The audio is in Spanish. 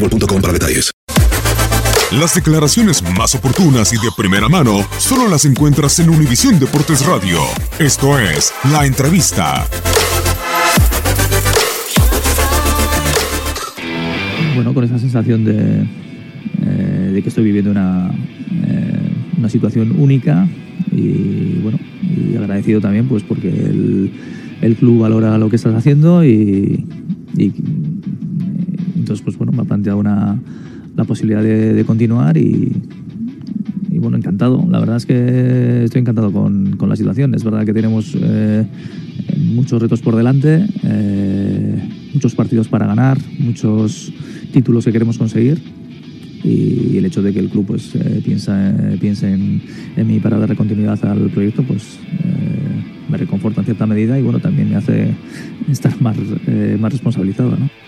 boostmobile.com para detalles. Las declaraciones más oportunas y de primera mano solo las encuentras en Univisión Deportes Radio. Esto es La Entrevista. bueno, con esa sensación de, eh, de que estoy viviendo una, eh, una situación única y bueno, y agradecido también pues porque el, el club valora lo que estás haciendo y, y, entonces pues bueno, me ha planteado una, la posibilidad de, de continuar y, y bueno, encantado. La verdad es que estoy encantado con, con la situación. Es verdad que tenemos eh, muchos retos por delante, eh, muchos partidos para ganar, muchos títulos que queremos conseguir. Y el hecho de que el club pues, eh, piensa, piense en, en mí para darle continuidad al proyecto, pues eh, me reconforta en cierta medida y bueno, también me hace estar más, eh, más responsabilizado. ¿no?